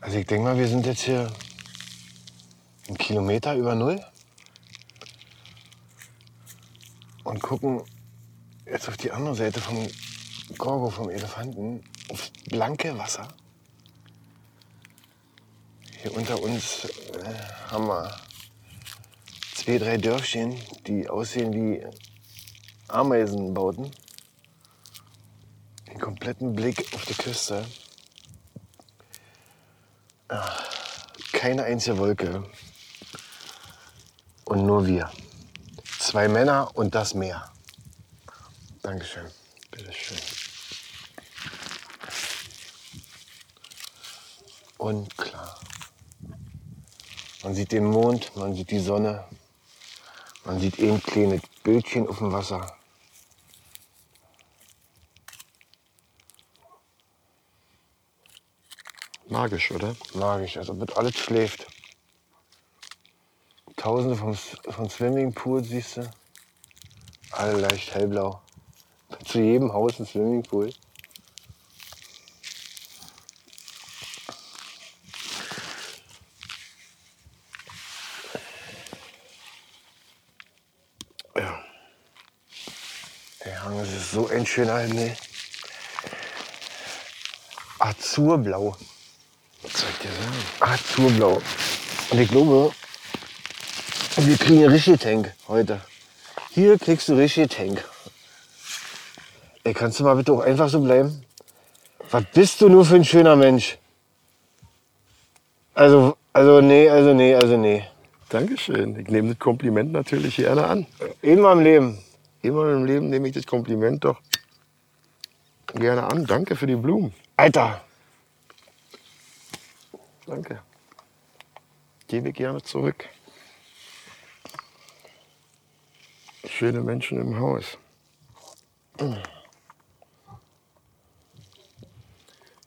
Also ich denke mal, wir sind jetzt hier einen Kilometer über Null. Und gucken jetzt auf die andere Seite vom Gorgo, vom Elefanten, aufs blanke Wasser. Hier unter uns äh, haben wir zwei, drei Dörfchen, die aussehen wie Ameisenbauten. Den kompletten Blick auf die Küste. Keine einzige Wolke. Und nur wir. Zwei Männer und das Meer. Dankeschön. Bitteschön. Und klar. Man sieht den Mond, man sieht die Sonne, man sieht ein kleines Bildchen auf dem Wasser. Magisch, oder? Magisch, als ob das alles schläft. Tausende von, von Swimmingpools siehst du. Alle leicht hellblau. Zu jedem Haus ein Swimmingpool. Ja. Der Hang ist so ein schöner Himmel. Azurblau. Was soll ich dir sagen? Azurblau. Und ich glaube, wir kriegen einen richtigen Tank heute. Hier kriegst du richtig Tank. Ey, kannst du mal bitte auch einfach so bleiben? Was bist du nur für ein schöner Mensch? Also, also nee, also nee, also nee. Dankeschön. Ich nehme das Kompliment natürlich gerne an. Immer im Leben. Immer im Leben nehme ich das Kompliment doch gerne an. Danke für die Blumen. Alter, Danke. Gebe gerne zurück. Schöne Menschen im Haus.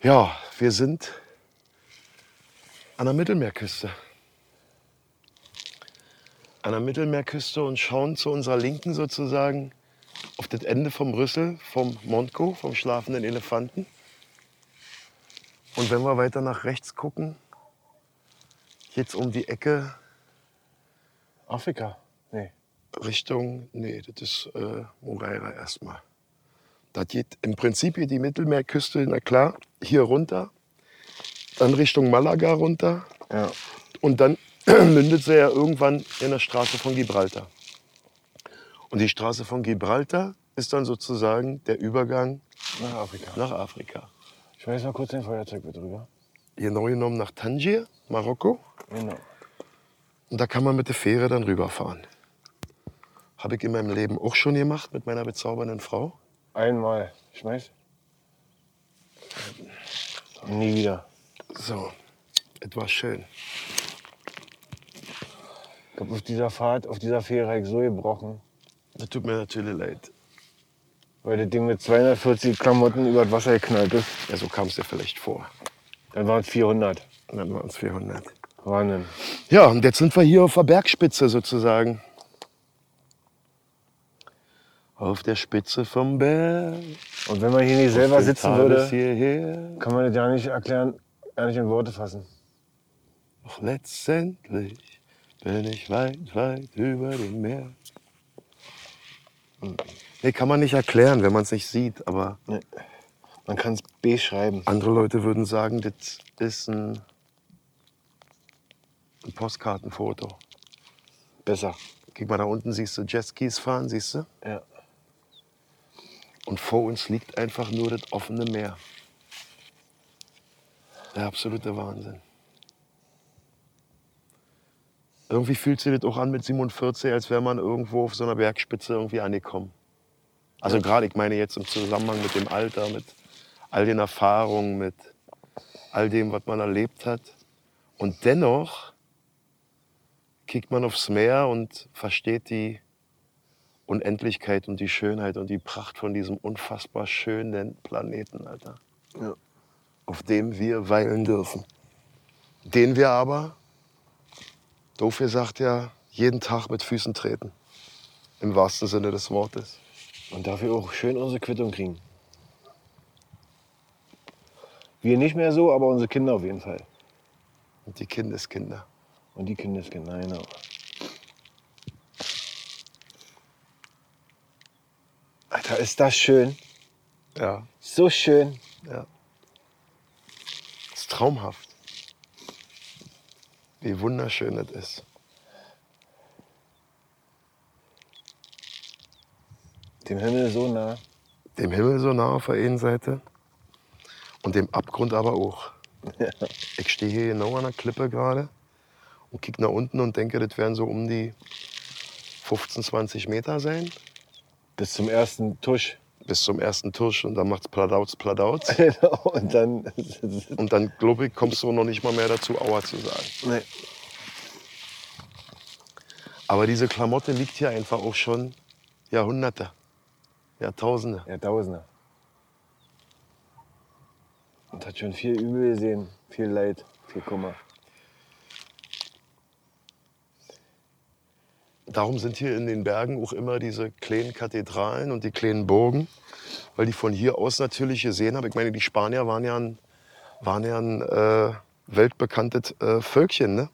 Ja, wir sind an der Mittelmeerküste. An der Mittelmeerküste und schauen zu unserer Linken sozusagen auf das Ende vom Rüssel, vom Montco, vom schlafenden Elefanten. Und wenn wir weiter nach rechts gucken, jetzt um die Ecke Afrika. Nee. Richtung, nee, das ist äh, Moreira erstmal. Das geht im Prinzip hier die Mittelmeerküste, na klar, hier runter, dann Richtung Malaga runter Ja. und dann mündet sie ja irgendwann in der Straße von Gibraltar. Und die Straße von Gibraltar ist dann sozusagen der Übergang Nach Afrika. nach Afrika. Ich weiß mal kurz den Feuerzeug mit drüber. Genau genommen nach Tangier, Marokko. Genau. Und da kann man mit der Fähre dann rüberfahren. Habe ich in meinem Leben auch schon gemacht mit meiner bezaubernden Frau. Einmal. Schmeiß. Nie wieder. So, etwas schön. Ich glaube, auf dieser Fahrt, auf dieser Fähre habe ich so gebrochen, Das tut mir natürlich leid. weil das Ding mit 240 Klamotten über das Wasser geknallt ist. Ja, so kam es dir vielleicht vor. Dann waren es 400. Und dann waren es 400. Wahnsinn. Ja, und jetzt sind wir hier auf der Bergspitze sozusagen. Auf der Spitze vom Berg. Und wenn man hier nicht selber sitzen würde, kann man das ja nicht erklären, ja nicht in Worte fassen. Doch letztendlich bin ich weit, weit über dem Meer. Hm. Nee, kann man nicht erklären, wenn man es nicht sieht. Aber Nee. Man kann es beschreiben. andere Leute würden sagen, das ist ein, ein Postkartenfoto. Besser. Guck mal, da unten siehst du Jetskis fahren, siehst du? Ja. Und vor uns liegt einfach nur das offene Meer. Der absolute Wahnsinn. Irgendwie fühlt sich das auch an mit 47, als wäre man irgendwo auf so einer Bergspitze irgendwie angekommen. Also gerade, ich meine jetzt im Zusammenhang mit dem Alter, mit all den Erfahrungen, mit all dem, was man erlebt hat. Und dennoch kickt man aufs Meer und versteht die Unendlichkeit und die Schönheit und die Pracht von diesem unfassbar schönen Planeten, Alter. Ja. Auf dem wir weilen dürfen. Den wir aber, doof gesagt ja, jeden Tag mit Füßen treten. Im wahrsten Sinne des Wortes. Und dafür auch schön unsere Quittung kriegen. Wir nicht mehr so, aber unsere Kinder auf jeden Fall. Und die Kindeskinder. Und die Kindeskinder, genau. Alter, ist das schön. Ja, So schön. ja. Das ist traumhaft. Wie wunderschön das ist. Dem Himmel so nah. Dem Himmel so nah auf der einen Seite und dem Abgrund aber auch. Ich stehe hier genau an der Klippe gerade und kicke nach unten und denke, das werden so um die 15, 20 Meter sein. Bis zum ersten Tusch. Bis zum ersten Tusch und dann macht's Pladauz, Pladauz. Genau. Und dann. Und dann, glaube ich, kommst du noch nicht mal mehr dazu, Aua zu sagen. nee. Aber diese Klamotte liegt hier einfach auch schon Jahrhunderte, Jahrtausende. Jahrtausende. Und hat schon viel Übel gesehen. Viel Leid. Viel Kummer. Darum sind hier in den Bergen auch immer diese kleinen Kathedralen und die kleinen Burgen, weil die von hier aus natürlich gesehen haben. Ich meine, die Spanier waren ja ein, waren ja ein äh, weltbekanntes äh, Völkchen, ne?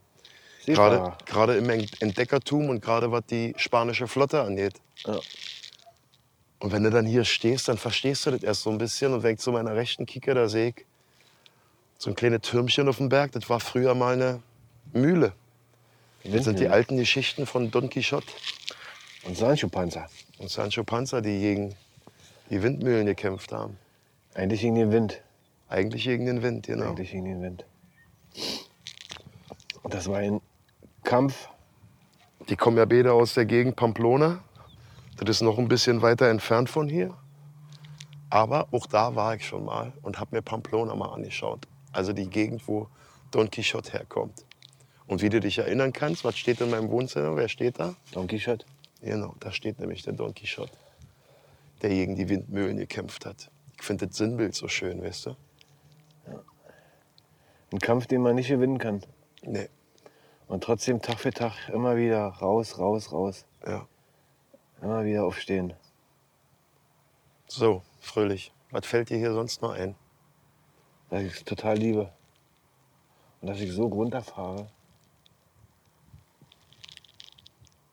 Gerade, gerade im Entdeckertum und gerade was die spanische Flotte angeht. Ja. Und wenn du dann hier stehst, dann verstehst du das erst so ein bisschen. Und wenn ich zu meiner rechten kicke, da sehe ich so ein kleines Türmchen auf dem Berg. Das war früher mal eine Mühle. Das sind die alten Geschichten von Don Quixote Und Sancho-Panzer. und Sancho Panza, die gegen die Windmühlen gekämpft haben. Eigentlich gegen den Wind. Eigentlich gegen den Wind, genau. Eigentlich gegen den Wind. Das war ein Kampf. Die kommen ja beide aus der Gegend Pamplona. Das ist noch ein bisschen weiter entfernt von hier. Aber auch da war ich schon mal und habe mir Pamplona mal angeschaut. Also die Gegend, wo Don Quixote herkommt. Und wie du dich erinnern kannst, was steht in meinem Wohnzimmer? Wer steht da? Don Quixote. Genau, da steht nämlich der Don Quixote, der gegen die Windmühlen gekämpft hat. Ich finde das Sinnbild so schön, weißt du? Ein Kampf, den man nicht gewinnen kann. Nee, Und trotzdem Tag für Tag immer wieder raus, raus, raus. ja. Immer wieder aufstehen. So, Fröhlich, was fällt dir hier sonst noch ein? Dass ich es total liebe. Und dass ich so runterfahre.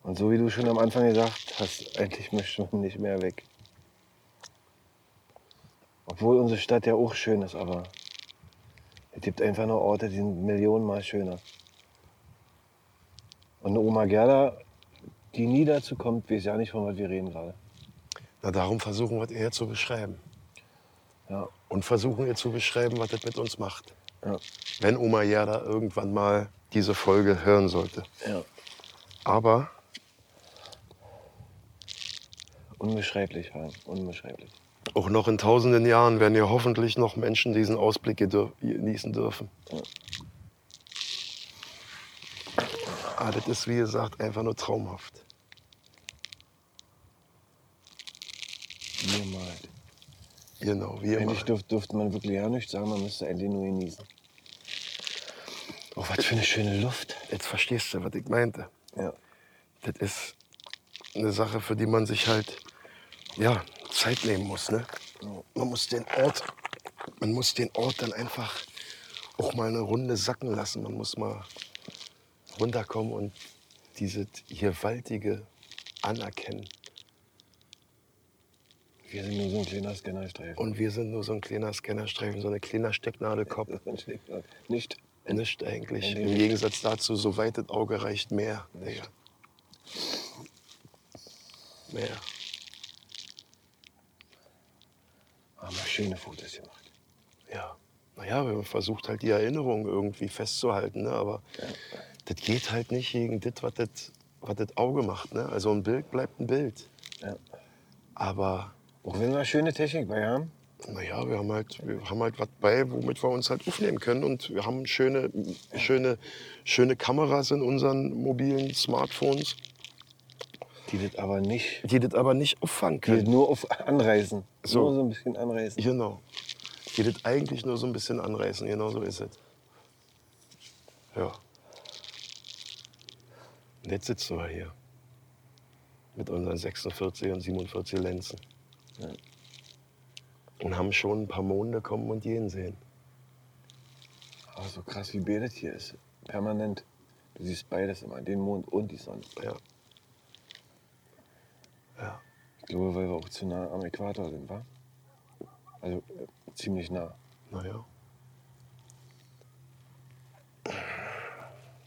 Und so wie du schon am Anfang gesagt hast, eigentlich möchte man nicht mehr weg. Obwohl unsere Stadt ja auch schön ist, aber es gibt einfach nur Orte, die sind millionenmal schöner. Und eine Oma Gerda, die nie dazu kommt, weiß ja nicht, von was wir reden gerade. Na, darum versuchen wir es eher zu beschreiben. Ja, Und versuchen ihr zu beschreiben, was das mit uns macht. ja, Wenn Oma Gerda irgendwann mal diese Folge hören sollte. ja. Aber Unbeschreiblich, Harm, unbeschreiblich. auch noch in tausenden Jahren werden ja hoffentlich noch Menschen diesen Ausblick genießen dürfen. Ah, das ist, wie gesagt, einfach nur traumhaft. Niemals. Genau, wie. Eigentlich dürf, dürfte man wirklich ja nichts sagen, man müsste eigentlich nur genießen. Oh, was für eine schöne Luft. Jetzt verstehst du, was ich meinte. Ja. Das ist eine Sache, für die man sich halt ja, Zeit nehmen muss. Ne? Man muss den Ort, man muss den Ort dann einfach auch mal eine Runde sacken lassen. Man muss mal runterkommen und diese gewaltige anerkennen. Wir sind nur so ein kleiner Scannerstreifen. Und wir sind nur so ein kleiner Scannerstreifen, so eine kleiner Stecknadelkopf. Nicht. Nicht eigentlich. Im nicht. Gegensatz dazu, so weit das Auge reicht, mehr. Digga. Mehr. Haben wir schöne Fotos gemacht. Ja. Naja, man versucht halt die Erinnerung irgendwie festzuhalten. Ne? Aber das geht halt nicht gegen das, was das was das Auge macht. Ne? Also ein Bild bleibt ein Bild. Ja. Aber Auch wenn wir schöne Technik bei haben. naja, wir haben halt, wir haben halt was bei, womit wir uns halt aufnehmen können. Und wir haben schöne, schöne, schöne Kameras in unseren mobilen Smartphones, Die das aber nicht. die das aber nicht auffangen Die das können. nur auf Anreißen. So. Nur so ein bisschen anreißen. Genau. Die das eigentlich nur so ein bisschen anreißen. Genau so ist es. Ja. Und jetzt sitzen wir hier. Mit unseren 46 und 47 Lenzen. Ja. Und haben schon ein paar Monde kommen und gehen sehen. Aber so krass wie Betet hier ist. permanent. Du siehst beides immer, den Mond und die Sonne. Ja. Ja. Ich glaube, weil wir auch zu nah am Äquator sind, wa? Also äh, ziemlich nah. Naja.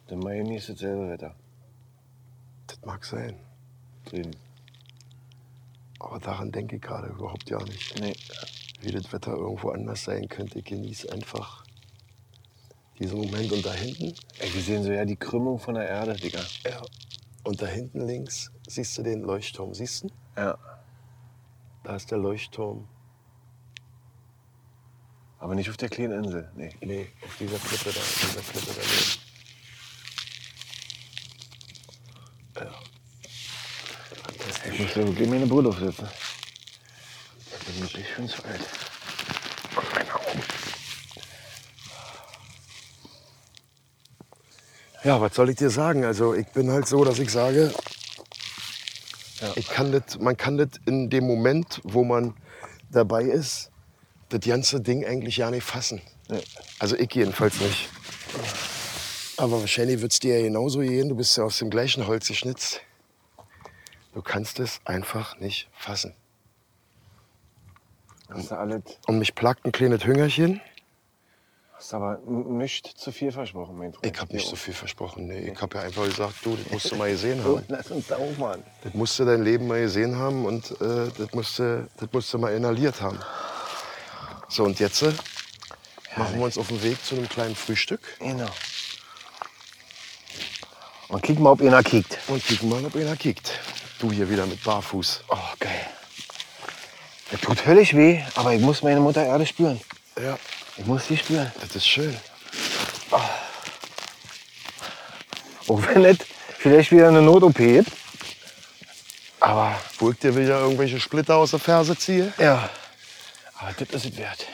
In Miami ist dasselbe Wetter. Mag sein. Drüben. Aber daran denke ich gerade überhaupt ja nicht. Nee. Wie das Wetter irgendwo anders sein könnte. Ich genieße einfach diesen Moment. Und da hinten, Ey, wir sehen so ja die Krümmung von der Erde, Digga. ja, und da hinten links siehst du den Leuchtturm. Siehst du? Ja. Da ist der Leuchtturm. Aber nicht auf der kleinen Insel. Nee. Nee, auf dieser Klippe da, auf dieser Klippe daneben. Ich muss da wirklich meine Brille aufsetzen. Ich bin wirklich schon zu alt. Und meine Augen. Ja, was soll ich dir sagen? Also ich bin halt so, dass ich sage, Ja. ich kann das, man kann das in dem Moment, wo man dabei ist, das ganze Ding eigentlich ja nicht fassen. Nee. Also ich jedenfalls nicht. Aber wahrscheinlich wird es dir ja genauso gehen. Du bist ja aus dem gleichen Holz geschnitzt. Du kannst es einfach nicht fassen. Hast du alles, Und mich plagt ein kleines Hüngerchen. hast aber nicht zu viel versprochen, mein Freund. Ich habe nicht so viel versprochen. Nee, ich habe ja einfach gesagt, du, das musst du mal gesehen Oh, haben. lass uns da aufmachen. Das musst du dein Leben mal gesehen haben und äh, das, musst du, das musst du mal inhaliert haben. So, und jetzt äh, machen wir uns auf den Weg zu einem kleinen Frühstück Genau. Und kick mal, ob einer kickt. und kicken mal, ob einer kickt. Du hier wieder mit Barfuß. Oh, geil. Das tut höllisch weh, aber ich muss meine Mutter Erde spüren. Ja, Ich muss sie spüren. das ist schön. Auch wenn es vielleicht wieder eine Not-OP gibt. Aber Wo ich dir wieder irgendwelche Splitter aus der Ferse ziehe. ja, aber das ist es wert.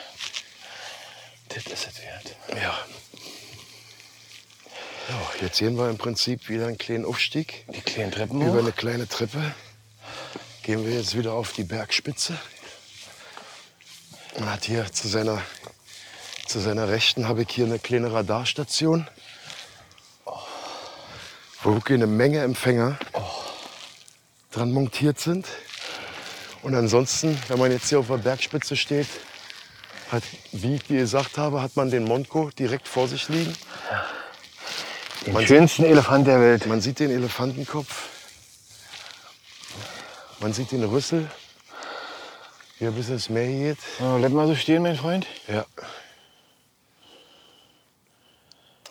Das ist es wert. Ja. Ja, jetzt sehen wir im Prinzip wieder einen kleinen Aufstieg. Die kleinen Treppen Über eine kleine Treppe gehen wir jetzt wieder auf die Bergspitze. Man hat hier zu seiner, zu seiner Rechten habe ich hier eine kleine Radarstation, wo wirklich eine Menge Empfänger dran montiert sind. Und ansonsten, wenn man jetzt hier auf der Bergspitze steht, hat, wie ich dir gesagt habe, hat man den Monco direkt vor sich liegen. Den man- schönsten Elefant der Welt. Man sieht den Elefantenkopf. Man sieht den Rüssel, wie er bis ins Meer geht. Oh, bleib mal so stehen, mein Freund. Ja.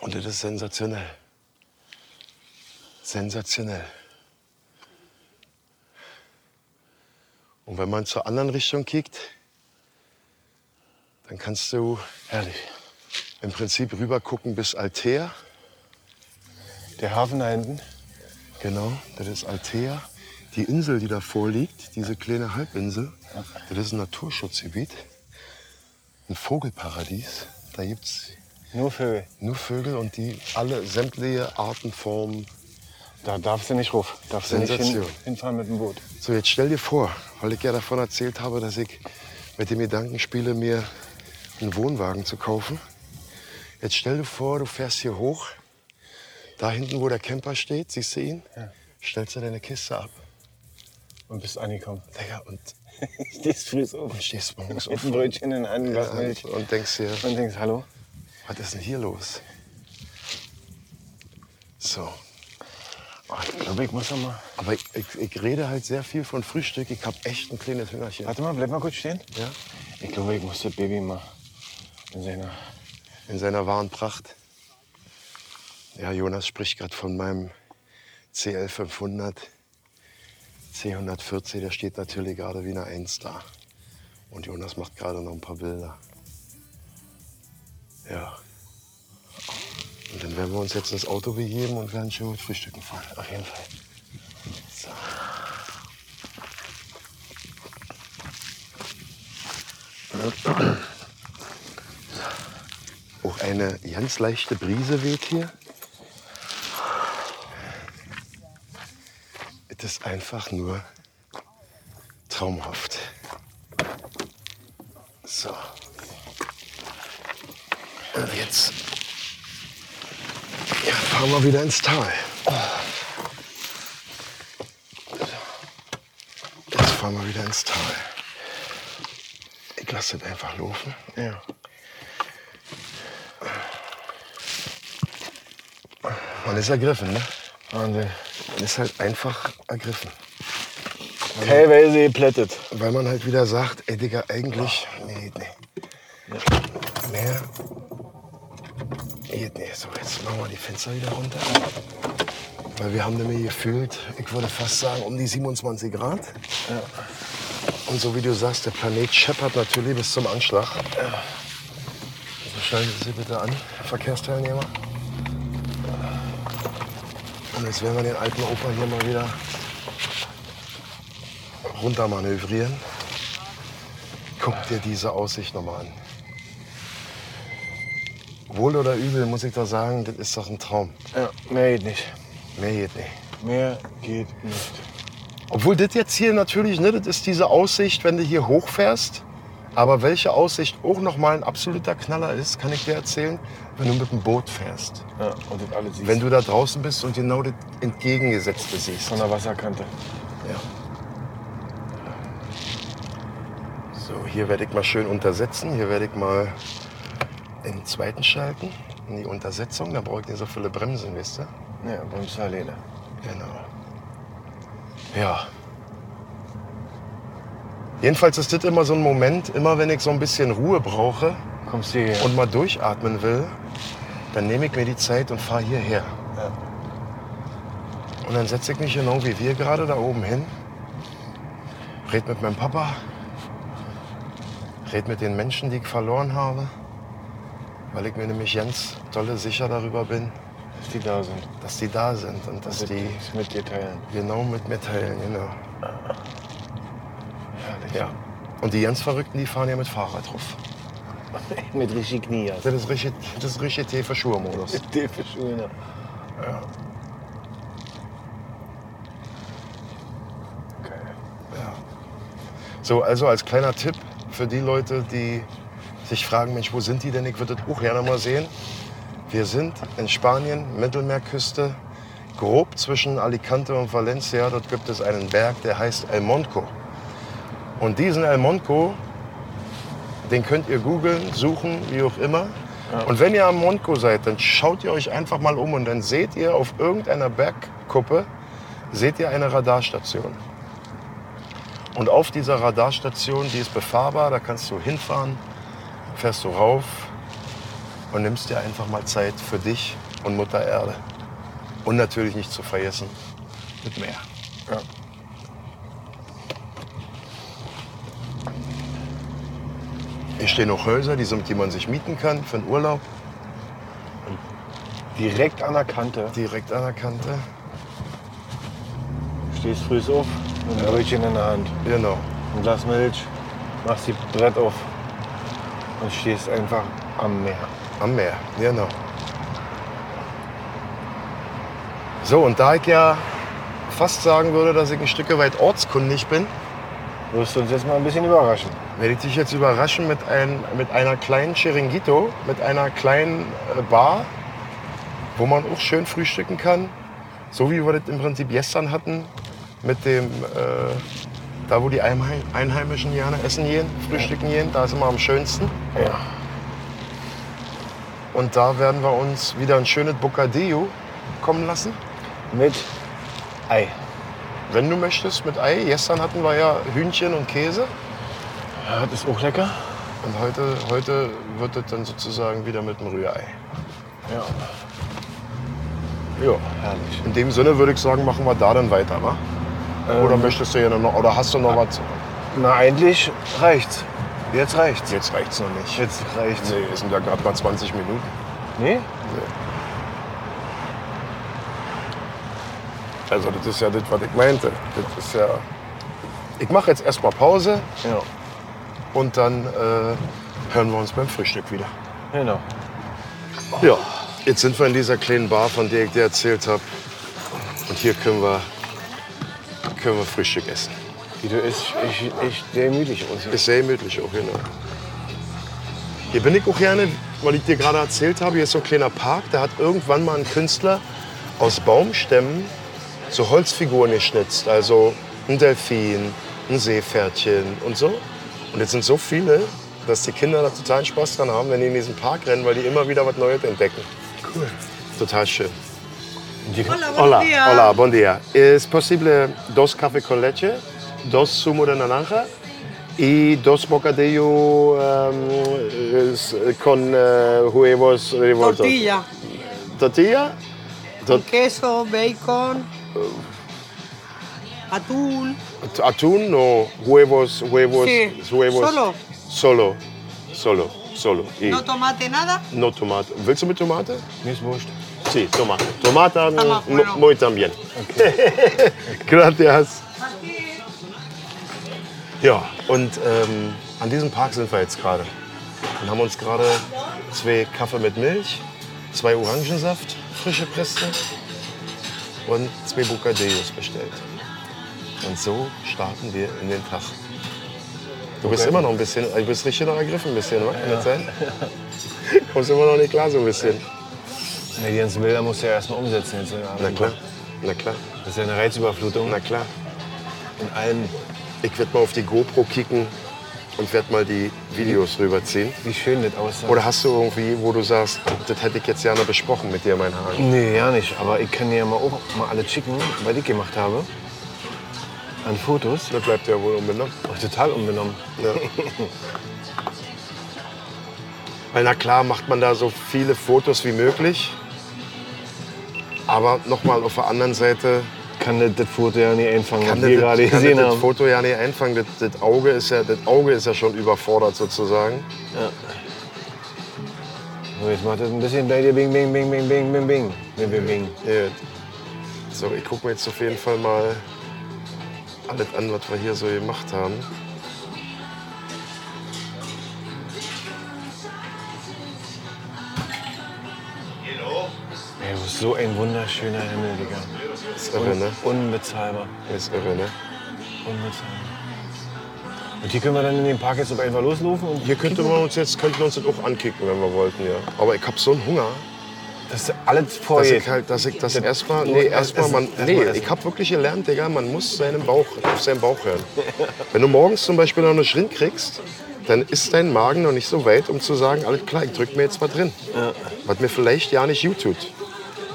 Und das ist sensationell. Sensationell. Und wenn man zur anderen Richtung kickt, dann kannst du Herrlich. im Prinzip rüber gucken bis Altea. Der Hafen da hinten. Genau, das ist Altea. Die Insel, die davor liegt, diese kleine Halbinsel, das ist ein Naturschutzgebiet, ein Vogelparadies. Da gibt es Nur Vögel. nur Vögel und die alle sämtliche Arten, Formen. Da darfst du nicht ruf. Darfst du nicht hin, hinfahren mit dem Boot. So, jetzt stell dir vor, weil ich ja davon erzählt habe, dass ich mit dem Gedanken spiele, mir einen Wohnwagen zu kaufen. Jetzt stell dir vor, du fährst hier hoch, da hinten, wo der Camper steht, siehst du ihn? Ja. Stellst du deine Kiste ab. Und bist angekommen. Digga, und Stehst früh auf. und stehst morgens Mit auf einem Brötchen in der Hand, ein Glas ja, Milch. und denkst dir, Und denkst, hallo? was ist denn hier los? So, Oh, ich glaube, ich muss noch mal. aber ich, ich, ich rede halt sehr viel von Frühstück. Ich habe echt ein kleines Hüngerchen. Warte mal, bleib mal kurz stehen. Ja? Ich glaube, ich muss das Baby mal in seiner. in seiner wahren Pracht. Ja, Jonas spricht gerade von meinem CL 500. C140, der steht natürlich gerade wie eine Eins da. Und Jonas macht gerade noch ein paar Bilder. Ja. Und dann werden wir uns jetzt ins Auto begeben und werden schön mit Frühstücken fahren. Auf jeden Fall. So. Auch eine ganz leichte Brise weht hier. Es ist einfach nur traumhaft. So. Und jetzt. Ja. fahren wir wieder ins Tal. Jetzt fahren wir wieder ins Tal. Ich lasse das einfach laufen. Ja. Man ist ergriffen, ne? Wahnsinn. Man ist halt einfach ergriffen. Teilweise geplättet. Weil man halt wieder sagt, ey Digga, eigentlich, nee, nee. Mehr. Geht nicht. So, jetzt machen wir die Fenster wieder runter. Weil wir haben nämlich gefühlt, ich würde fast sagen, um die 27 Grad. Und so wie du sagst, der Planet scheppert natürlich bis zum Anschlag. So schalten Sie bitte an, Verkehrsteilnehmer. Jetzt werden wir den alten Opa hier mal wieder runter manövrieren. Guck dir diese Aussicht nochmal an. Wohl oder übel muss ich da sagen, das ist doch ein Traum. Ja, mehr geht nicht. Mehr geht nicht. Mehr geht nicht. Obwohl das jetzt hier natürlich, ne, das ist diese Aussicht, wenn du hier hochfährst. Aber welche Aussicht auch nochmal ein absoluter Knaller ist, kann ich dir erzählen, wenn du mit dem Boot fährst. Ja, und das alles siehst Wenn du da draußen bist und genau das Entgegengesetzte siehst. von der Wasserkante. Ja. So, hier werde ich mal schön untersetzen. Hier werde ich mal den zweiten schalten, in die Untersetzung. Da brauche ich nicht so viele Bremsen, wisst ihr? Ja, Salene. Genau. Ja. Jedenfalls ist das immer so ein Moment, immer wenn ich so ein bisschen Ruhe brauche Kommst du hierher? und mal durchatmen will, dann nehme ich mir die Zeit und fahre hierher. Ja. Und dann setze ich mich genau wie wir gerade da oben hin, red mit meinem Papa, red mit den Menschen, die ich verloren habe, weil ich mir nämlich ganz dolle sicher darüber bin, dass die da sind. dass die da sind und dass Dass die es mit dir teilen. genau mit mir teilen. Genau. Ja. Und die ganz Verrückten, die fahren ja mit Fahrrad drauf. mit richtig Knie. Das ist richtig, das ist richtig Tee für Schuhe-Modus. Die für Schöne. Ja. Okay. Ja. So, also als kleiner Tipp für die Leute, die sich fragen, Mensch, wo sind die denn? Ich würde das auch gerne mal sehen. Wir sind in Spanien, Mittelmeerküste, grob zwischen Alicante und Valencia. Dort gibt es einen Berg, der heißt El Monco. Und diesen El Monco, den könnt ihr googeln, suchen, wie auch immer. Und wenn ihr am Monco seid, dann schaut ihr euch einfach mal um und dann seht ihr auf irgendeiner Bergkuppe, seht ihr eine Radarstation. Und auf dieser Radarstation, die ist befahrbar, da kannst du hinfahren, fährst du rauf und nimmst dir einfach mal Zeit für dich und Mutter Erde. Und natürlich nicht zu vergessen, mit Meer. Ja. Hier stehen noch Häuser, die, sind, die man sich mieten kann für einen Urlaub, Direkt an der Kante. direkt an der Kante. Stehst früh auf einem Brötchen in der Hand. Genau. Ein Glas Milch. Machst die Brett auf. Und stehst einfach am Meer. Am Meer, genau. So, und da ich ja fast sagen würde, dass ich ein Stück weit ortskundig bin, Wirst du uns jetzt mal ein bisschen überraschen. werde ich dich jetzt überraschen mit, ein, mit einer kleinen Chiringuito, mit einer kleinen äh, Bar, wo man auch schön frühstücken kann. So wie wir das im Prinzip gestern hatten, mit dem, äh, da wo die Einheim- Einheimischen gerne essen gehen, frühstücken gehen, da ist immer am schönsten. Ja. Und da werden wir uns wieder ein schönes Bocadillo kommen lassen. Mit Ei. Wenn du möchtest, mit Ei. Gestern hatten wir ja Hühnchen und Käse. Ja, das ist auch lecker. Und heute, heute wird es dann sozusagen wieder mit dem Rührei. Ja. Ja. Herrlich. In dem Sinne würde ich sagen, machen wir da dann weiter, wa? Oder möchtest du ja noch, oder hast du noch was? Na, eigentlich reicht's. Jetzt reicht's. Jetzt reicht's noch nicht. Jetzt reicht's. Nee, es sind ja gerade mal 20 Minuten. Nee? Also das ist ja das, was ich meinte. Das ist ja. Ich mache jetzt erstmal Pause Ja. und dann äh, hören wir uns beim Frühstück wieder. Genau. Ja, jetzt sind wir in dieser kleinen Bar, von der ich dir erzählt habe. Und hier können wir, können wir Frühstück essen. Wie du isst, ich, ich sehr müdig aus. Ist sehr gemütlich auch, genau. Hier bin ich auch gerne weil ich dir gerade erzählt habe, hier ist so ein kleiner Park, da hat irgendwann mal ein Künstler aus Baumstämmen so Holzfiguren geschnitzt. Also ein Delfin, ein Seepferdchen und so. Und jetzt sind so viele, dass die Kinder da totalen Spaß dran haben, wenn die in diesen Park rennen, weil die immer wieder was Neues entdecken. Cool. Total schön. Hola, buenos Hola, días. hola, buen día. ¿Es posible dos café con leche, dos zumo de naranja y dos bocadillo es- con eh, huevos revueltos? Tortilla. ¿Tortilla? Con queso, bacon, atún. ¿Atún o huevos, huevos, Sí, huevos? solo. Solo, solo, solo. Y No tomate nada. no tomate. ¿Willst du mit Tomate? Mir ist wurscht. Sí, tomate. Tomate Ah, mu- bueno. muy también. Gracias. Ja, und ähm, an diesem Park sind wir jetzt gerade. Und haben uns gerade zwei Kaffee mit Milch, zwei Orangensaft, frische Preste und zwei Bocadillos bestellt. Und so starten wir in den Tag. Du bist Okay. immer noch ein bisschen, du bist richtig noch ergriffen ein bisschen, oder? Kann das sein? Kommst immer noch nicht klar so ein bisschen. Ja, die ganzen Bilder musst du ja erstmal umsetzen. Jetzt, ja. Na klar, na klar, Das ist ja eine Reizüberflutung na klar. in allen. Ich werde mal auf die GoPro kicken und werde mal die Videos rüberziehen. Wie schön das aussah. Oder hast du irgendwie, wo du sagst, das hätte ich jetzt gerne besprochen mit dir, mein Hagen? Nee, ja nicht. Aber ich kann dir ja mal auch mal alle schicken, was ich gemacht habe. An Fotos. Das bleibt ja wohl unbenommen. Oh, total unbenommen. Ja. Weil na klar macht man da so viele Fotos wie möglich. Aber nochmal auf der anderen Seite Kann das, das Foto ja nicht einfangen, kann was wir das, gerade kann gesehen das, das haben. Foto ja nicht einfangen. Das, das, Auge ist ja, das Auge ist ja schon überfordert sozusagen. So, jetzt macht das ein bisschen bei dir Bing, Bing, Bing, Bing, Bing, Bing, Bing. Bing, Bing, Bing. Ja. So, ich gucke mir jetzt auf jeden Fall mal alles an, was wir hier so gemacht haben. Ist so ein wunderschöner Himmel, Digga. Ist irre, ne? Unbezahlbar. Ist irre, ne? Unbezahlbar. Und hier können wir dann in den Park jetzt einfach loslaufen und Hier könnte man uns jetzt, könnten wir uns das auch ankicken, wenn wir wollten, ja. Aber ich habe so einen Hunger, dass alles dass vorgeht. ich halt, dass ich das erstmal, nee, erst erstmal, man, nee, mal ich habe wirklich gelernt, Digga, man muss seinen Bauch, auf seinen Bauch hören. Wenn du morgens zum Beispiel noch eine Schrind kriegst, dann ist dein Magen noch nicht so weit, um zu sagen, alles klar, ich drück mir jetzt was drin. Was mir vielleicht ja nicht gut tut.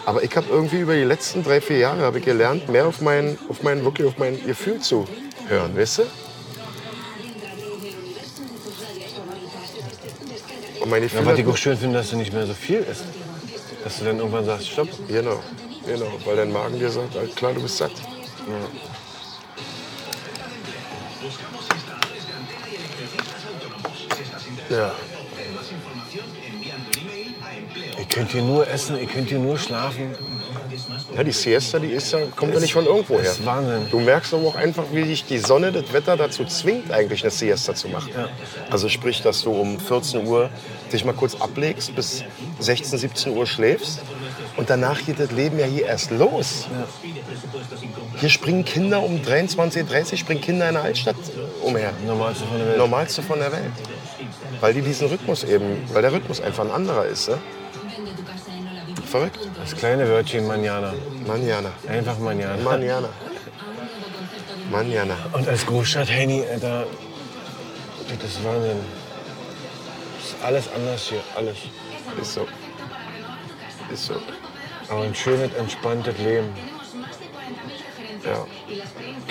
Aber ich habe irgendwie über die letzten drei, vier Jahre habe ich gelernt, mehr auf mein, auf mein, wirklich auf mein Gefühl zu hören, weißt du? Und meine Ja, Gefühle, was ich auch schön finde, dass du nicht mehr so viel isst. Dass du dann irgendwann sagst, stopp. genau, genau, weil dein Magen dir sagt, klar, du bist satt. Ja. Ihr könnt hier nur essen, ihr könnt hier nur schlafen. Ja, die Siesta, die ist ja, kommt ja nicht von irgendwo her. ist Wahnsinn. Du merkst aber auch einfach, wie dich die Sonne, das Wetter dazu zwingt, eigentlich eine Siesta zu machen. Also sprich, dass du um 14 Uhr dich mal kurz ablegst, bis 16, 17 Uhr schläfst. Und danach geht das Leben ja hier erst los. Hier springen Kinder um 23, 30 springen Kinder in der Altstadt umher. Normalste von der Welt. Normalste von der Welt. Weil die diesen Rhythmus eben, weil der Rhythmus einfach ein anderer ist. Ne? Verrückt. Das kleine Wörtchen Manjana. Manjana. Einfach Manjana. Manjana. Manjana. Und als Großstadt, Henny, Alter, das ist Wahnsinn. Das ist alles anders hier, alles. Ist so. Ist so. Aber ein schönes, entspanntes Leben. Ja.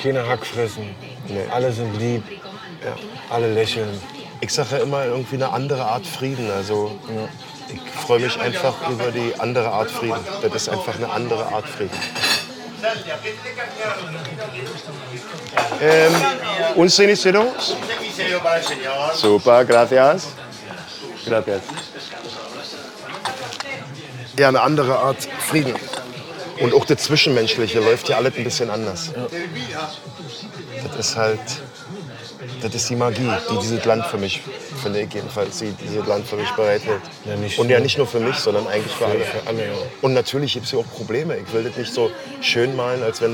Keine Hackfressen. Nee. Alle sind lieb. ja. Alle lächeln. Ich sage ja immer irgendwie eine andere Art Frieden. Also ich freue mich einfach über die andere Art Frieden. Das ist einfach eine andere Art Frieden. Ähm, un ceniceros? Super, gracias. Gracias. Ja, eine andere Art Frieden. Und auch das Zwischenmenschliche läuft ja alles ein bisschen anders. Das ist halt, das ist die Magie, die dieses Land für mich, finde ich jedenfalls, die dieses Land für mich bereithält. Ja, Und ja nur- nicht nur für mich, sondern eigentlich für alle. Für alle, ja. Und natürlich gibt es hier auch Probleme. Ich will das nicht so schön malen, als wenn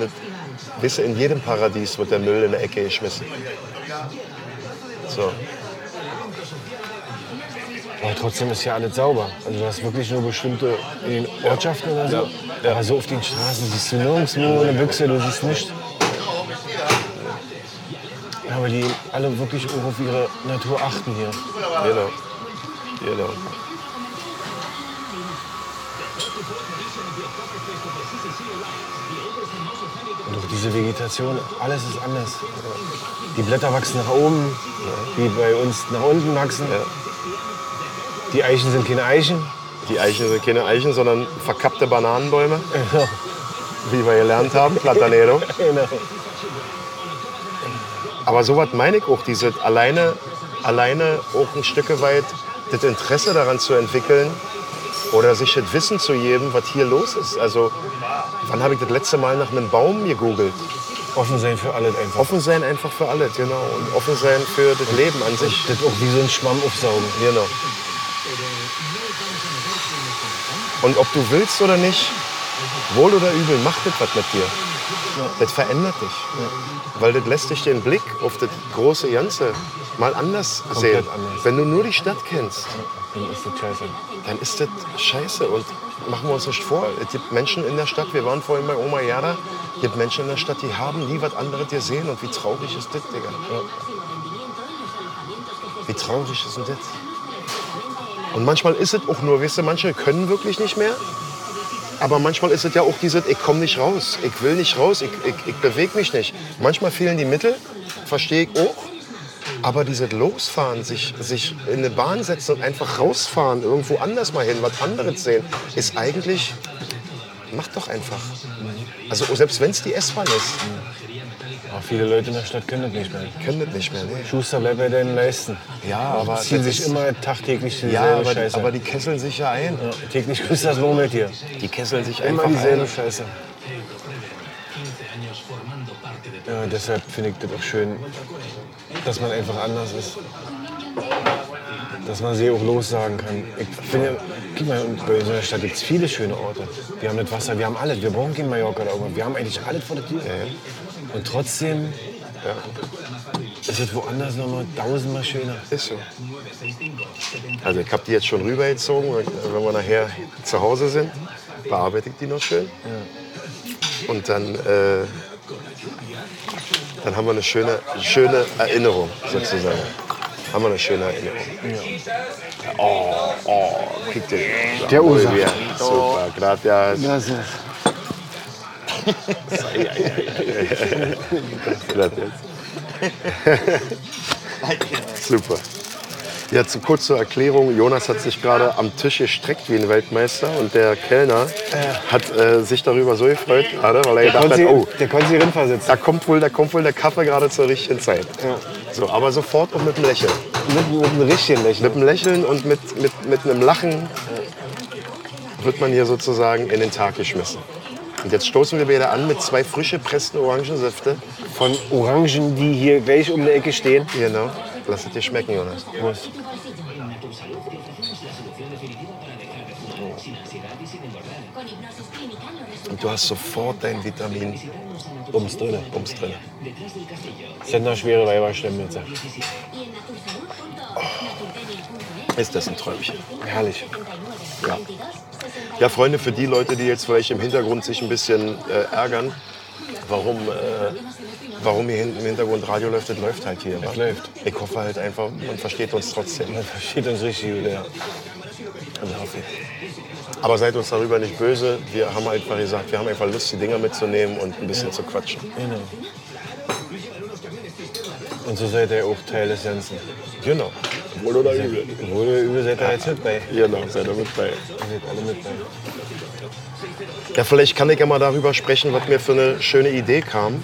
das, du, in jedem Paradies wird der Müll in der Ecke geschmissen. So. Aber trotzdem ist ja alles sauber. Also du hast wirklich nur bestimmte in den Ortschaften oder so. Aber so auf den Straßen siehst du nirgendwo eine Büchse, du siehst nichts. Aber die alle wirklich auch auf ihre Natur achten hier. Genau. Genau. Und auch diese Vegetation, alles ist anders. Die Blätter wachsen nach oben, wie bei uns nach unten wachsen. Die Eichen sind keine Eichen. Die Eichen sind keine Eichen, sondern verkappte Bananenbäume, wie wir gelernt haben, Platanero. Genau. Aber sowas meine ich auch, diese alleine, alleine auch ein Stück weit das Interesse daran zu entwickeln oder sich das Wissen zu geben, was hier los ist. Also, wann habe ich das letzte Mal nach einem Baum gegoogelt? Offen sein für alles einfach. Offen sein einfach für alles, genau. Und offen sein für das Leben an sich. Das auch wie so ein Schwamm aufsaugen. Genau. Und ob du willst oder nicht, wohl oder übel, macht das was mit dir. Das verändert dich. Weil das lässt dich den Blick auf das große Ganze mal anders sehen. anders. Wenn du nur die Stadt kennst, Dann ist das scheiße. dann ist das scheiße. Und machen wir uns nicht vor, es gibt Menschen in der Stadt, wir waren vorhin bei Oma Jada, es gibt Menschen in der Stadt, die haben nie was anderes gesehen. Und wie traurig ist das, Digga? Wie traurig ist denn das? Und manchmal ist es auch nur, weißt du, manche können wirklich nicht mehr. Aber manchmal ist es ja auch dieses, ich komme nicht raus, ich will nicht raus, ich, ich, ich bewege mich nicht. Manchmal fehlen die Mittel, verstehe ich auch. Aber dieses Losfahren, sich, sich in eine Bahn setzen und einfach rausfahren, irgendwo anders mal hin, was anderes sehen, ist eigentlich, macht doch einfach. Also selbst wenn es die S-Bahn ist, Aber viele Leute in der Stadt können das nicht mehr. können das nicht mehr. Nee. Schuster, bleib bei deinen Leisten. Ja, aber, Ziehen das sich immer tagtäglich dieselbe ja, aber, Scheiße. aber die kesseln sich ja ein. ja, täglich grüßt das Murmeltier. Die kesseln sich Immer einfach dieselbe ein. Scheiße. Ja, deshalb finde ich das auch schön, dass man einfach anders ist. Dass man sie auch lossagen kann. Ich finde, guck mal, bei so einer Stadt gibt es viele schöne Orte. Wir haben das Wasser, wir haben alles. Wir brauchen kein Mallorca oder irgendwas. Wir haben eigentlich alles vor der Tür. Und trotzdem ist es woanders nochmal tausendmal schöner. Ist so. Also ich habe die jetzt schon rübergezogen. Wenn wir nachher zu Hause sind, bearbeite ich die noch schön. Und dann, äh, dann haben wir eine schöne, schöne Erinnerung sozusagen. Haben wir eine schöne Erinnerung. Oh, oh, kriegt ihr. Der bien. Super, gracias. Gracias. Gracias. Super. Ja, zu kurz zur Erklärung. Jonas hat sich gerade am Tisch gestreckt wie ein Weltmeister und der Kellner hat äh, sich darüber so gefreut gerade, weil er gedacht hat, oh, Der konnte sie rinversetzen. da kommt wohl, da kommt wohl der Kaffee gerade zur richtigen Zeit. Ja. So, aber sofort auch mit einem Lächeln. Mit, mit einem richtigen Lächeln. Mit einem Lächeln und mit, mit, mit einem Lachen wird man hier sozusagen in den Tag geschmissen. Und jetzt stoßen wir wieder an mit zwei frische pressten Orangensäfte. Von Orangen, die hier gleich um die Ecke stehen. Genau. Lass es dir schmecken, Jonas. Prost. Und du hast sofort dein Vitamin Ums drin. Bums drin. sind noch schwere Weiberstämme jetzt. Ist das ein Träumchen? Herrlich. Ja. Ja, Freunde, für die Leute, die jetzt vielleicht im Hintergrund sich ein bisschen äh, ärgern, warum, äh, warum hier hinten im Hintergrund Radio läuft, das läuft halt hier. wa? läuft. Ich hoffe halt einfach, man versteht uns trotzdem. Man versteht uns richtig gut, ja. Also hoffe ich. Aber seid uns darüber nicht böse. Wir haben einfach gesagt, wir haben einfach Lust, die Dinger mitzunehmen und ein bisschen zu quatschen. Genau. Und so seid ihr auch Teil des Ganzen. Genau. Wohl oder übel. Wohl oder übel seid ihr jetzt mit bei. Genau, seid ihr mit bei. Ihr seid alle mit bei. Ja, vielleicht kann ich ja mal darüber sprechen, was mir für eine schöne Idee kam.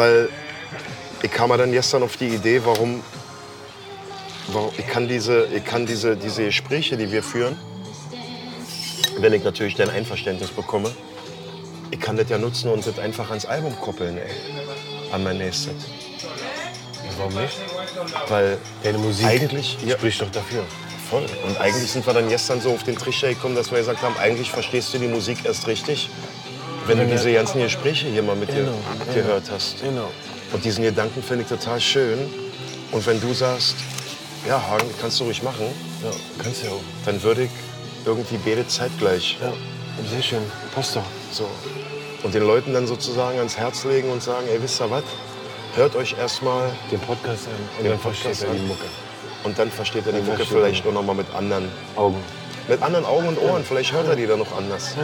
Weil ich kam ja dann gestern auf die Idee, warum, warum ich kann, diese, ich kann diese, diese Gespräche, die wir führen, wenn ich natürlich dein Einverständnis bekomme, ich kann das ja nutzen und das einfach ans Album koppeln, ey. An mein nächstes. Warum nicht? Weil Deine Musik eigentlich, ja, spricht doch dafür. voll. Und eigentlich sind wir dann gestern so auf den Trichter gekommen, dass wir gesagt haben, eigentlich verstehst du die Musik erst richtig, wenn du diese ganzen Gespräche hier mal mit dir Genau, gehört hast. Genau. Und diesen Gedanken finde ich total schön. Und wenn du sagst, ja, Hagen, kannst du ruhig machen, Ja, kannst du ja auch. Dann würde ich irgendwie beide zeitgleich. Ja, sehr schön. Passt doch. So. Und den Leuten dann sozusagen ans Herz legen und sagen, ey, wisst ihr was? Hört euch erstmal Den Podcast an und Den dann versteht Podcast er die an. Mucke. und dann versteht er die Mucke vielleicht auch noch mal mit anderen, Augen. Mit anderen Augen und Ohren. Vielleicht hört er die dann noch anders.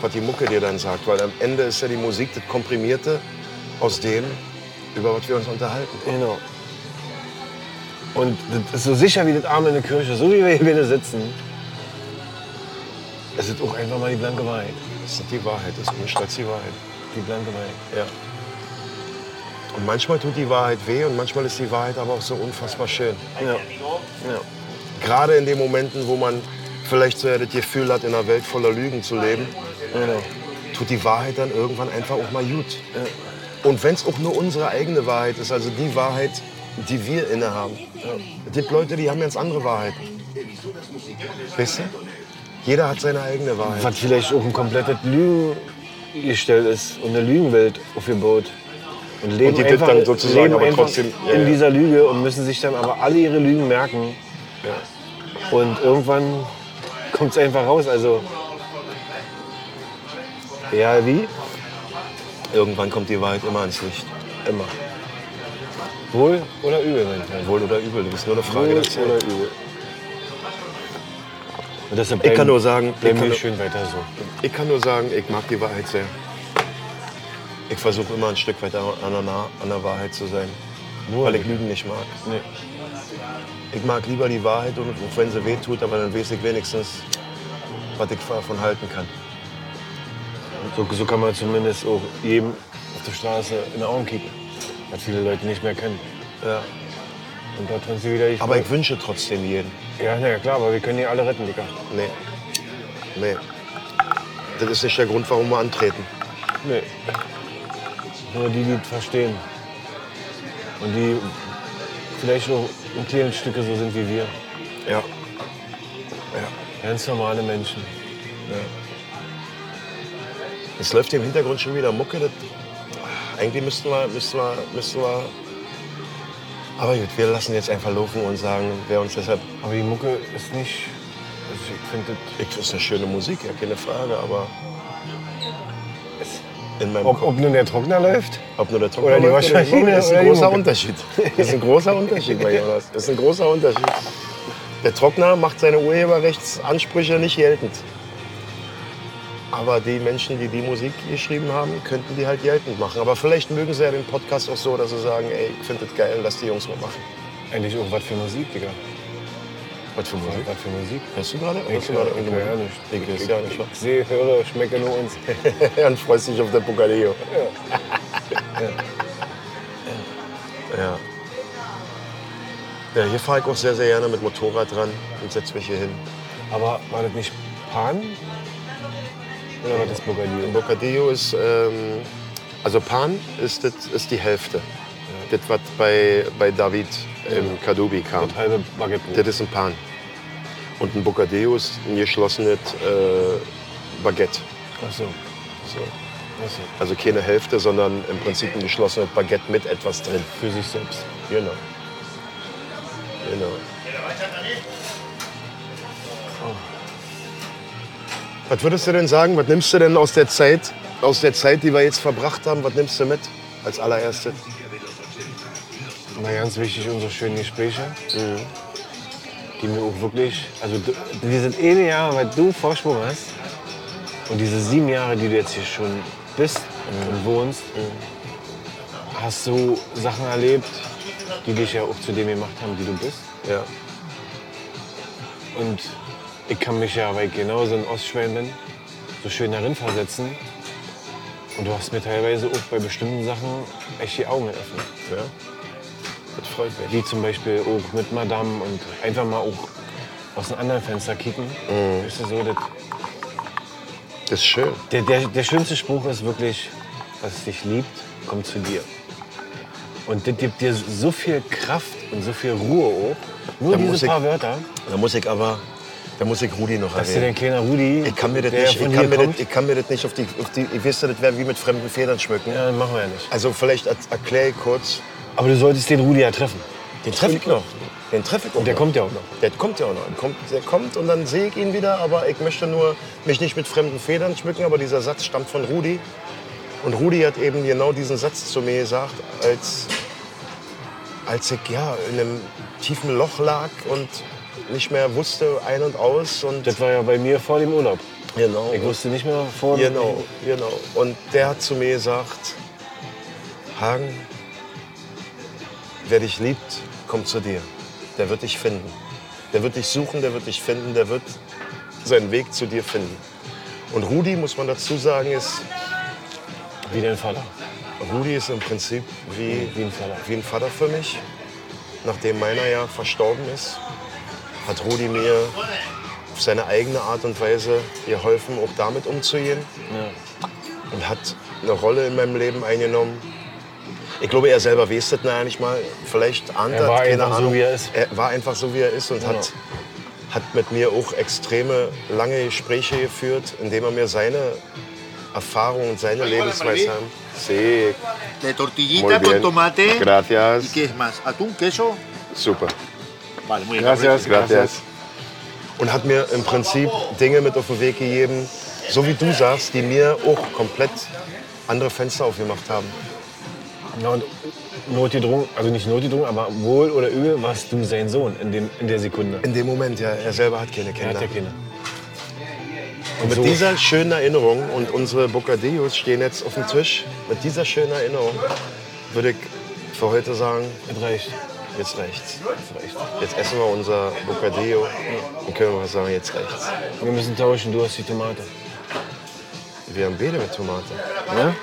Was die Mucke dir dann sagt. Weil am Ende ist ja die Musik das Komprimierte aus dem, über was wir uns unterhalten. Genau. Und das ist so sicher wie das Arm in der Kirche, so wie wir hier wieder sitzen. Es ist auch einfach mal die blanke Wahrheit. Das ist die Wahrheit, das ist als die Wahrheit. Die blanke Wahrheit. Ja. Und manchmal tut die Wahrheit weh und manchmal ist die Wahrheit aber auch so unfassbar schön. Ja. ja. Gerade in den Momenten, wo man vielleicht so ja das Gefühl hat, in einer Welt voller Lügen zu leben, Genau. tut die Wahrheit dann irgendwann einfach auch mal gut. Und wenn es auch nur unsere eigene Wahrheit ist, also die Wahrheit, die wir innehaben. Es gibt Leute, die haben ganz andere Wahrheiten. Weißt du? Jeder hat seine eigene Wahrheit. Was vielleicht auch ein komplettes Lügengestell ist und eine Lügenwelt aufgebaut. Und leben Und die einfach, dann sozusagen leben aber trotzdem- ja, in ja. dieser Lüge und müssen sich dann aber alle ihre Lügen merken. Und irgendwann kommt es einfach raus. Also, ja, wie? Irgendwann kommt die Wahrheit immer ans Licht. Immer. Wohl oder übel, mein. Wohl oder übel, das ist nur eine Frage Wohl der Zeit. oder übel. Und deshalb Ich kann nur sagen, ich kann nur- schön weiter so. Ich kann nur sagen, ich mag die Wahrheit sehr. Ich versuche immer ein Stück weit an der, Nah- an der Wahrheit zu sein, Nur weil ich Lügen nicht mag. Nee. Ich mag lieber die Wahrheit, und auch wenn sie weh tut, aber dann weiß ich wenigstens, was ich davon halten kann. So, so kann man zumindest auch jedem auf der Straße in die Augen kicken. Was viele Leute nicht mehr kennen. Ja. Und da drin sie wieder die Aber ich wünsche trotzdem jeden. Ja, na ja, klar, aber wir können die alle retten, Digga. Nee. Nee. Das ist nicht der Grund, warum wir antreten. Nee. Nur die, die es verstehen. Und die vielleicht auch in kleinen Stücke so sind wie wir. Ja. Ganz normale Menschen. Es läuft hier im Hintergrund schon wieder Mucke. Das, eigentlich müssten wir, müssten, wir, müssten wir. Aber gut, wir lassen jetzt einfach laufen und sagen, wer uns deshalb. Aber die Mucke ist nicht. Also ich finde das ist eine schöne Musik, ja, keine Frage, aber. In meinem Ob, Kopf. ob nun der Trockner läuft? Ob nur der Trockner Oder die läuft oder Waschmaschine Das ist oder ein großer. Unterschied. Das ist ein großer Unterschied bei Jonas. Das ist ein großer Unterschied. Der Trockner macht seine Urheberrechtsansprüche nicht geltend. Aber die Menschen, die die Musik geschrieben haben, könnten die halt geltend machen. Aber vielleicht mögen sie ja den Podcast auch so, dass sie sagen, ey, ich finde das geil, lass die Jungs mal machen. Eigentlich auch was für Musik, Digga. Was für Musik? Was für Musik? Hörst du gerade? Ich höre ja Musik? nicht. Ich weiß gar nicht. Ich sehe, höre, schmecke nur uns. Dann freust dich auf der Bucaleo. Ja. Ja, hier fahre ich auch sehr, sehr gerne mit Motorrad dran und setze mich hier hin. Aber war das nicht Pan? Oder war das Bocadillo? Bocadillo ist, ähm, also Pan ist, das, ist die Hälfte. Das, was bei, bei David im Kadubi kam. Das halbe Baguette. Das ist ein Pan. Und ein Bocadillo ist ein geschlossenes äh, Baguette. Ach so. So. Ach so. Also keine Hälfte, sondern im Prinzip ein geschlossenes Baguette mit etwas drin. Für sich selbst. Genau. Genau. Was würdest du denn sagen? Was nimmst du denn aus der Zeit, aus der Zeit, die wir jetzt verbracht haben, was nimmst du mit als allererstes? Mal ganz wichtig, unsere schönen Gespräche. Die mir auch wirklich. Also, du- die sind eine Jahre, weil du Vorsprung hast. Und diese sieben Jahre, die du jetzt hier schon bist und wohnst, hast du Sachen erlebt, die dich ja auch zu dem gemacht haben, wie du bist. Ja. Und ich kann mich ja, weil ich genauso ein Ostschwein bin, so schön darin versetzen. Und du hast mir teilweise auch bei bestimmten Sachen echt die Augen geöffnet. ja. Das freut mich. Wie zum Beispiel auch mit Madame und einfach mal auch aus einem anderen Fenster kicken. Weißt du, so, das, Das ist schön. der, der, der schönste Spruch ist wirklich, was dich liebt, kommt zu dir. Und das gibt dir so viel Kraft und so viel Ruhe auch. Nur Da muss diese ich- paar Wörter, Da muss ich aber, da muss ich Rudi noch dass dir dein erwähnen. kleiner Rudi, Ich kann mir das nicht, ich kann mir das, ich kann mir das nicht auf die, auf die ich weiß, das wäre wie mit fremden Federn schmücken. ja, machen wir ja nicht. Also vielleicht er- erkläre ich kurz. Aber du solltest den Rudi ja treffen. Den treffe ich noch. Den treffe ich auch Und der noch. kommt ja auch noch. Der kommt ja auch noch. Der kommt, der kommt und dann sehe ich ihn wieder, aber ich möchte nur mich nicht mit fremden Federn schmücken. Aber dieser Satz stammt von Rudi. Und Rudi hat eben genau diesen Satz zu mir gesagt, als, als ich ja, in einem tiefen Loch lag und nicht mehr wusste ein und aus. Und Das war ja bei mir vor dem Urlaub. genau, Ich wusste nicht mehr vor genau, genau. Und der hat zu mir gesagt, Hagen, wer dich liebt, kommt zu dir. Der wird dich finden. Der wird dich suchen, der wird dich finden, der wird seinen Weg zu dir finden. Und Rudi, muss man dazu sagen, ist, wie dein Vater. Rudi ist im Prinzip wie, Wie ein Vater. wie ein Vater für mich. Nachdem meiner ja verstorben ist, hat Rudi mir auf seine eigene Art und Weise geholfen, auch damit umzugehen. Ja. und hat eine Rolle in meinem Leben eingenommen. Ich glaube, er selber weiß das nicht mal. Vielleicht ahnt Er war keine einfach so, Ahnung. wie er ist. Er war einfach so, wie er ist und hat, hat mit mir auch extreme lange Gespräche geführt, indem er mir seine Erfahrungen und seine Lebensweise haben. Sí, De tortillita Muy bien. con tomate. Gracias. ¿Y qué es más? ¿Atún, queso? super. Vale, muy bien. Gracias, Gracias. Und hat mir im Prinzip Dinge mit auf den Weg gegeben, so wie du sagst, die mir auch komplett andere Fenster aufgemacht haben. Notgedrungen, also nicht notgedrungen, aber wohl oder übel warst du sein Sohn in, dem, in der Sekunde. In dem Moment, ja, er selber hat keine Er Kinder. hat ja Kinder. Und mit so- dieser schönen Erinnerung, und unsere Bocadillos stehen jetzt auf dem Tisch, mit dieser schönen Erinnerung würde ich für heute sagen, Das reicht. jetzt reicht's. Das reicht. Jetzt essen wir unser Bocadillo und können wir sagen, jetzt reicht's. Wir müssen tauschen, du hast die Tomate. Wir haben beide mit Tomate. Ja?